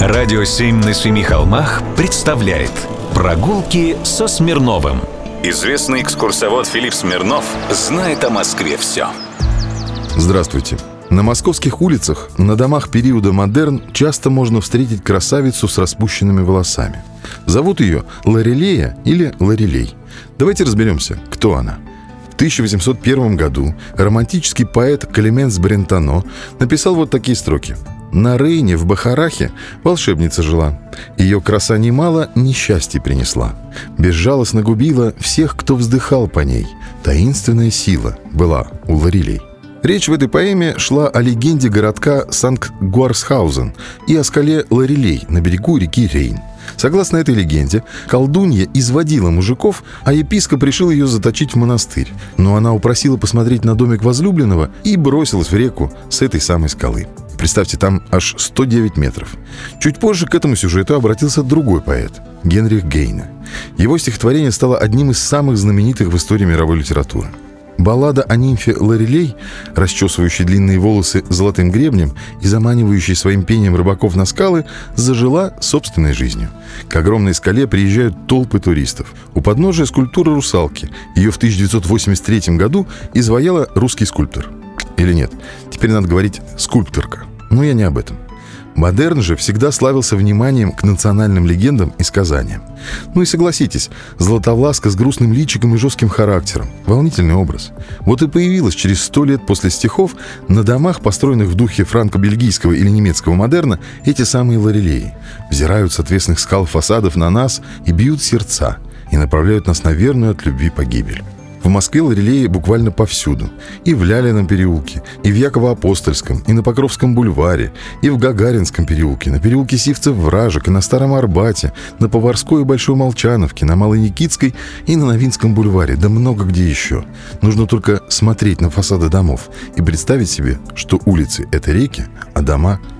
Радио «Семь на семи холмах» представляет Прогулки со Смирновым Известный экскурсовод Филипп Смирнов знает о Москве все Здравствуйте! На московских улицах, на домах периода модерн часто можно встретить красавицу с распущенными волосами. Зовут ее Лорелея или Лорелей. Давайте разберемся, кто она. В 1801 году романтический поэт Клеменс Брентано написал вот такие строки – на Рейне в Бахарахе волшебница жила. Ее краса немало несчастье принесла. Безжалостно губила всех, кто вздыхал по ней. Таинственная сила была у Ларилей. Речь в этой поэме шла о легенде городка Санкт-Гуарсхаузен и о скале Ларилей на берегу реки Рейн. Согласно этой легенде, колдунья изводила мужиков, а епископ решил ее заточить в монастырь. Но она упросила посмотреть на домик возлюбленного и бросилась в реку с этой самой скалы. Представьте, там аж 109 метров. Чуть позже к этому сюжету обратился другой поэт – Генрих Гейне. Его стихотворение стало одним из самых знаменитых в истории мировой литературы. Баллада о нимфе Лорелей, расчесывающей длинные волосы золотым гребнем и заманивающей своим пением рыбаков на скалы, зажила собственной жизнью. К огромной скале приезжают толпы туристов. У подножия скульптура русалки. Ее в 1983 году изваяла русский скульптор. Или нет? Теперь надо говорить «скульпторка». Но я не об этом. Модерн же всегда славился вниманием к национальным легендам и сказаниям. Ну и согласитесь, Златовласка с грустным личиком и жестким характером. Волнительный образ. Вот и появилась через сто лет после стихов на домах, построенных в духе франко-бельгийского или немецкого модерна, эти самые лорелеи. Взирают с ответственных скал фасадов на нас и бьют сердца, и направляют нас на верную от любви погибель. В Москве лорелеи буквально повсюду. И в Лялином переулке, и в Яково-Апостольском, и на Покровском бульваре, и в Гагаринском переулке, на переулке Сивцев-Вражек, и на Старом Арбате, на Поварской и Большой Молчановке, на Малой Никитской и на Новинском бульваре, да много где еще. Нужно только смотреть на фасады домов и представить себе, что улицы — это реки, а дома —